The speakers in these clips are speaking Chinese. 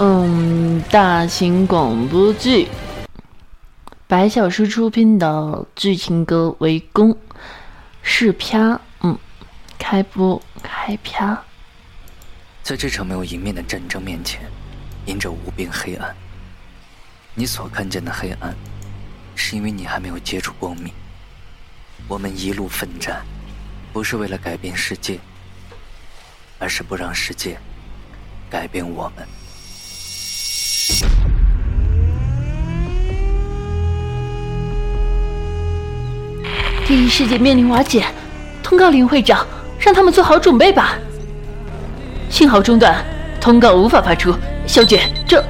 嗯，大型广播剧，白小诗出品的剧情歌围攻，试啪，嗯，开播开啪。在这场没有迎面的战争面前，迎着无边黑暗。你所看见的黑暗，是因为你还没有接触光明。我们一路奋战，不是为了改变世界，而是不让世界改变我们。第一世界面临瓦解，通告林会长，让他们做好准备吧。信号中断，通告无法发出。小姐，这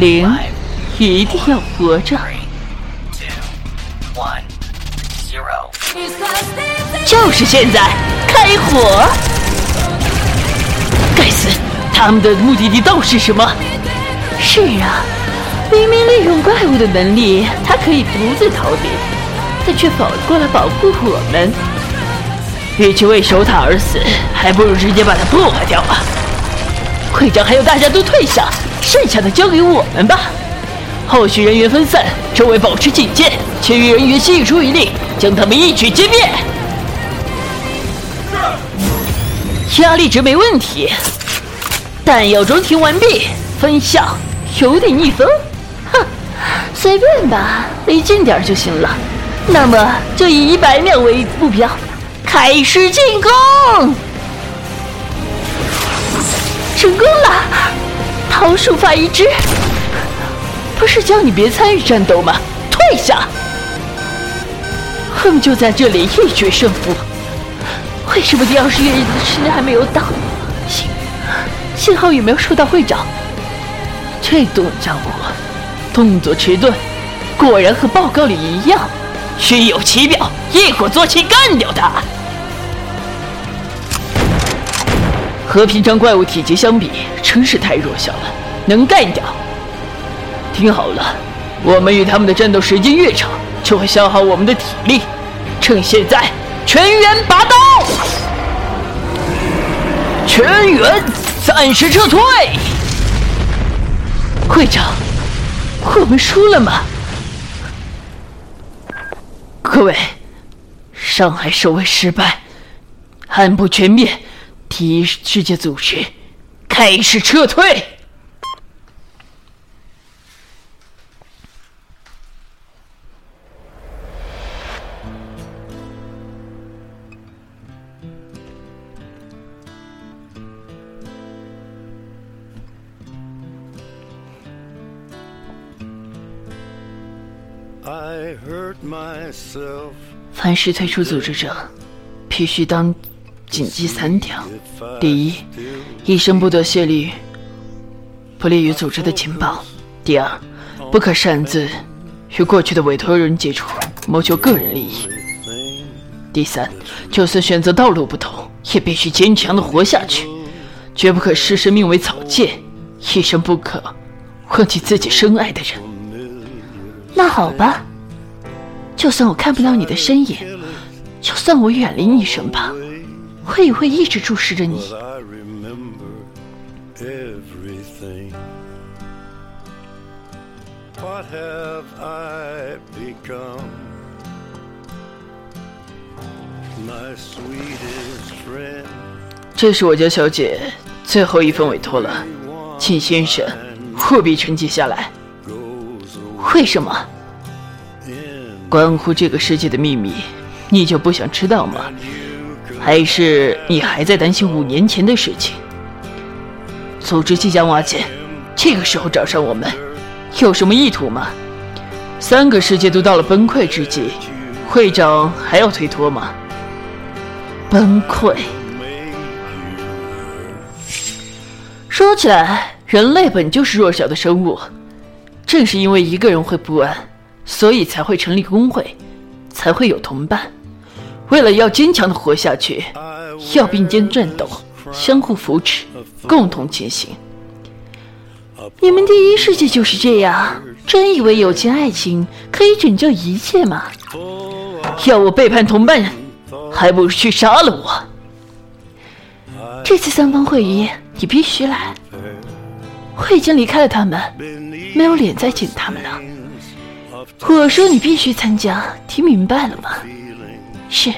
零一定要活着。就是现在，开火！该死，他们的目的地到底是什么？是啊，明明利用怪物的能力，他可以独自逃离。但却反过来保护我们，与其为守塔而死，还不如直接把它破坏掉啊！会长还有大家都退下，剩下的交给我们吧。后续人员分散，周围保持警戒，其余人员悉数一力，将他们一举歼灭。压力值没问题，弹药装填完毕，分项有点逆风，哼，随便吧，离近点就行了。那么就以一百秒为目标，开始进攻！成功了，桃树发一只。不是叫你别参与战斗吗？退下！我们就在这里一决胜负。为什么第二十月的时间还没有到？信信号有没有收到会长？这动家伙动作迟钝，果然和报告里一样。虚有其表，一鼓作气干掉他。和平常怪物体积相比，真是太弱小了，能干掉。听好了，我们与他们的战斗时间越长，就会消耗我们的体力。趁现在，全员拔刀！全员暂时撤退。会长，我们输了吗？各位，上海守卫失败，按部全灭，第一世界组织开始撤退。凡是退出组织者，必须当谨记三条：第一，一生不得泄露不利于组织的情报；第二，不可擅自与过去的委托人接触，谋求个人利益；第三，就算选择道路不同，也必须坚强的活下去，绝不可视生命为草芥，一生不可忘记自己深爱的人。那好吧。就算我看不到你的身影，就算我远离你身旁，我也会一直注视着你。this is my sweetest friend 这是我家小姐最后一份委托了，请先生务必承接下来。为什么？关乎这个世界的秘密，你就不想知道吗？还是你还在担心五年前的事情？组织即将瓦解，这个时候找上我们，有什么意图吗？三个世界都到了崩溃之际，会长还要推脱吗？崩溃。说起来，人类本就是弱小的生物，正是因为一个人会不安。所以才会成立工会，才会有同伴。为了要坚强的活下去，要并肩战斗，相互扶持，共同前行。你们第一世界就是这样，真以为友情爱情可以拯救一切吗？要我背叛同伴，还不如去杀了我。这次三方会议，你必须来。我已经离开了他们，没有脸再见他们了。我说你必须参加，听明白了吗？是。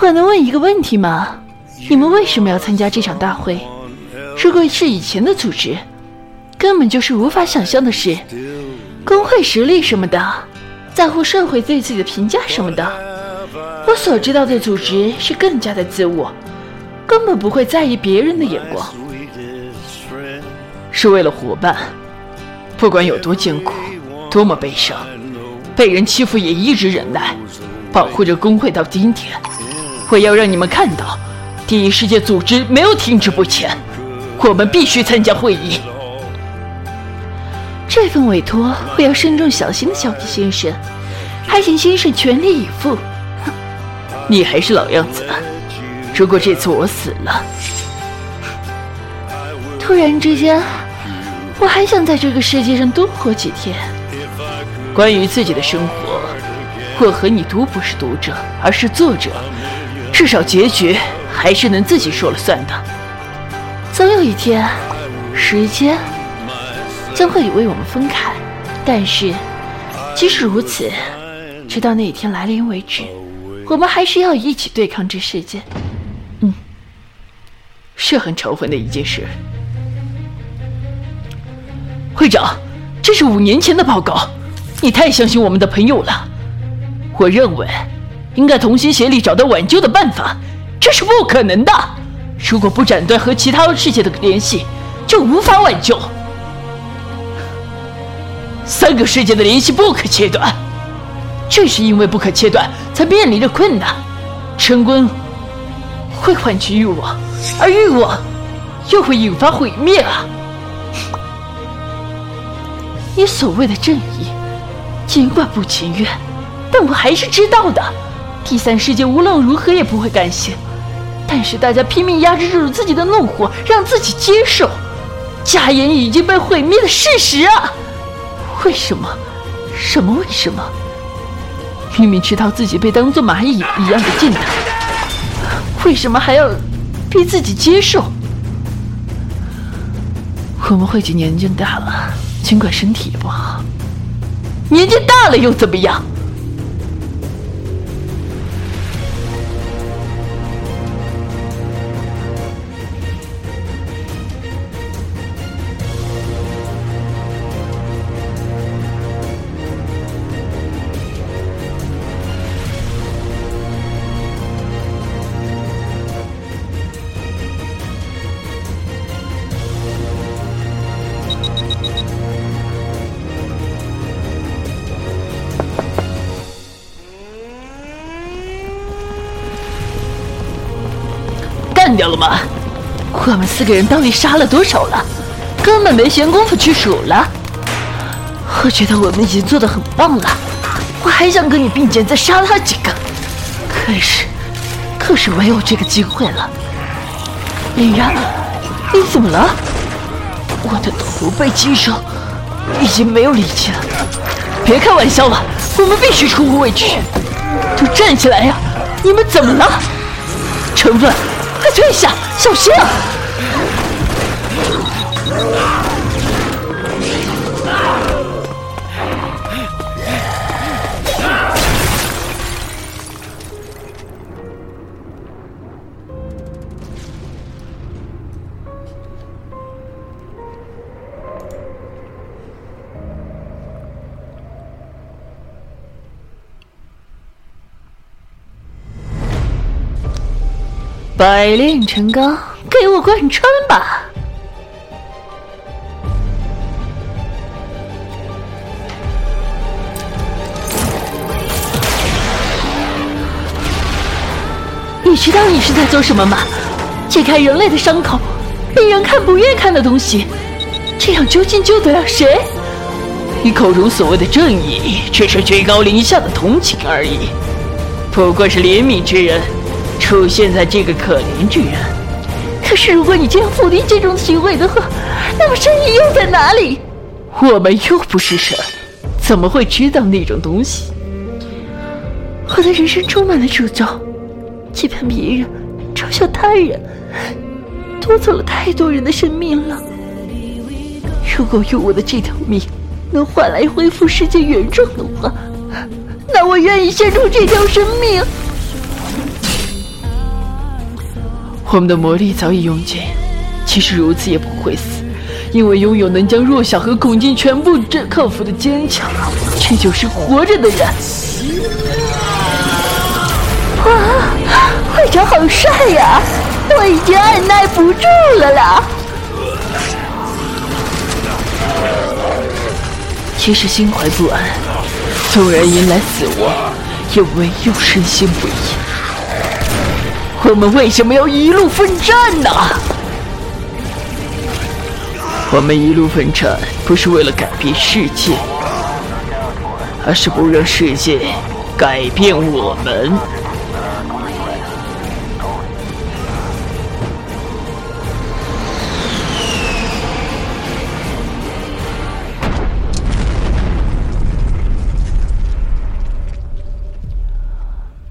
我能问一个问题吗？你们为什么要参加这场大会？如果是以前的组织，根本就是无法想象的事。工会实力什么的，在乎社会对自己的评价什么的。我所知道的组织是更加的自我，根本不会在意别人的眼光。是为了伙伴，不管有多艰苦，多么悲伤，被人欺负也一直忍耐，保护着工会到今天。我要让你们看到，第一世界组织没有停滞不前。我们必须参加会议。这份委托我要慎重小心的交给先生，还请先生全力以赴。你还是老样子，如果这次我死了，突然之间，我还想在这个世界上多活几天。关于自己的生活，我和你都不是读者，而是作者，至少结局还是能自己说了算的。总有一天，时间将会为我们分开。但是，即使如此，直到那一天来临为止，我们还是要一起对抗这世界。嗯，是很仇恨的一件事。会长，这是五年前的报告，你太相信我们的朋友了。我认为，应该同心协力找到挽救的办法。这是不可能的。如果不斩断和其他世界的联系，就无法挽救。三个世界的联系不可切断，正是因为不可切断，才面临着困难。成功会唤起欲望，而欲望又会引发毁灭啊！你所谓的正义，尽管不情愿，但我还是知道的。第三世界无论如何也不会甘心。但是大家拼命压制住自己的怒火，让自己接受家园已经被毁灭的事实啊！为什么？什么为什么？明明知道自己被当做蚂蚁一样的践踏，为什么还要逼自己接受？我们会计年纪大了，尽管身体也不好，年纪大了又怎么样？掉了吗？我们四个人到底杀了多少了？根本没闲工夫去数了。我觉得我们已经做的很棒了，我还想跟你并肩再杀他几个，可是，可是没有这个机会了。林然，你怎么了？我的头被击伤，已经没有力气了。别开玩笑了，我们必须出乎畏惧。都站起来呀！你们怎么了？成分。退下，小心啊！百炼成钢，给我贯穿吧！你知道你是在做什么吗？解开人类的伤口，令人看不愿看的东西，这样究竟救得了谁？你口中所谓的正义，只是居高临下的同情而已，不过是怜悯之人。出现在这个可怜之人。可是，如果你这样否定这种行为的话，那么正义又在哪里？我们又不是神，怎么会知道那种东西？我的人生充满了诅咒，欺骗别人，嘲笑他人，夺走了太多人的生命了。如果用我的这条命能换来恢复世界原状的话，那我愿意献出这条生命。我们的魔力早已用尽，即使如此也不会死，因为拥有能将弱小和恐惧全部这克服的坚强，这就是活着的人。哇，会长好帅呀！我已经按耐不住了啦。即使心怀不安，纵然迎来死亡，也唯有深信不疑。我们为什么要一路奋战呢？我们一路奋战，不是为了改变世界，而是不让世界改变我们。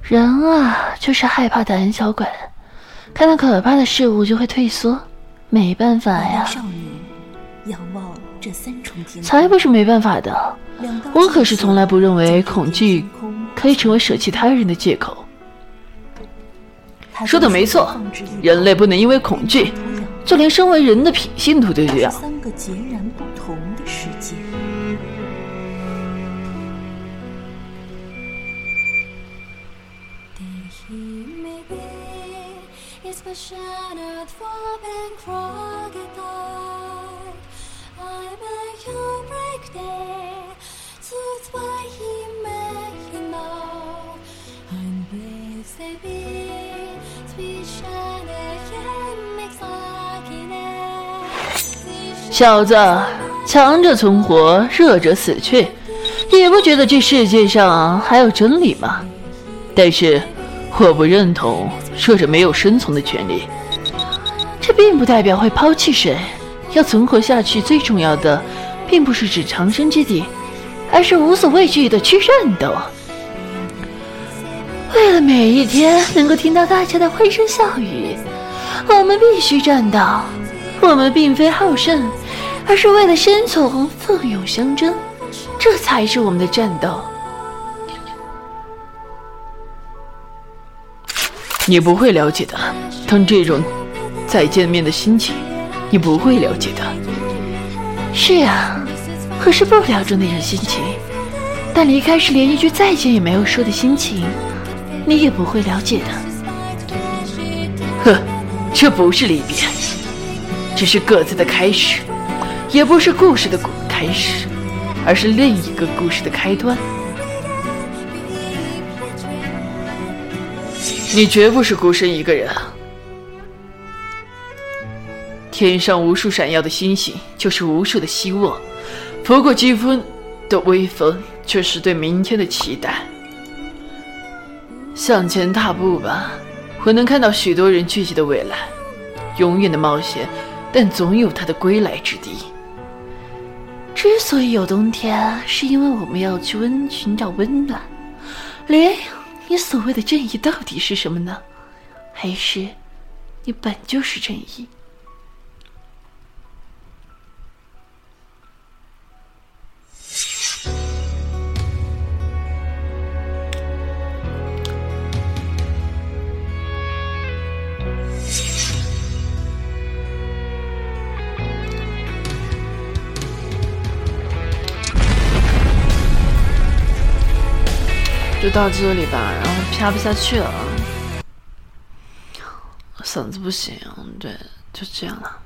人啊，就是害怕胆小鬼，看到可怕的事物就会退缩，没办法呀。少女仰望这三重天，才不是没办法的，我可是从来不认为恐惧可以成为舍弃他人的借口。说的没错，人类不能因为恐惧，就连身为人的品性都丢掉。三个截然不小子，强者存活，弱者死去，也不觉得这世界上还有真理吗？但是，我不认同弱者没有生存的权利。这并不代表会抛弃谁。要存活下去，最重要的，并不是指长生之地，而是无所畏惧的去战斗。为了每一天能够听到大家的欢声笑语，我们必须战斗。我们并非好胜。而是为了生存，奋勇相争，这才是我们的战斗。你不会了解的，当这种再见面的心情，你不会了解的。是啊，可是不了解那种心情，但离开时连一句再见也没有说的心情，你也不会了解的。呵，这不是离别，只是各自的开始。也不是故事的开始，而是另一个故事的开端。你绝不是孤身一个人。天上无数闪耀的星星，就是无数的希望；拂过季风的微风，就是对明天的期待。向前踏步吧，我能看到许多人聚集的未来。永远的冒险，但总有它的归来之地。之所以有冬天，是因为我们要去温寻找温暖。莲，你所谓的正义到底是什么呢？还是你本就是正义？就到这里吧，然后啪不下去了，嗓子不行，对，就这样了。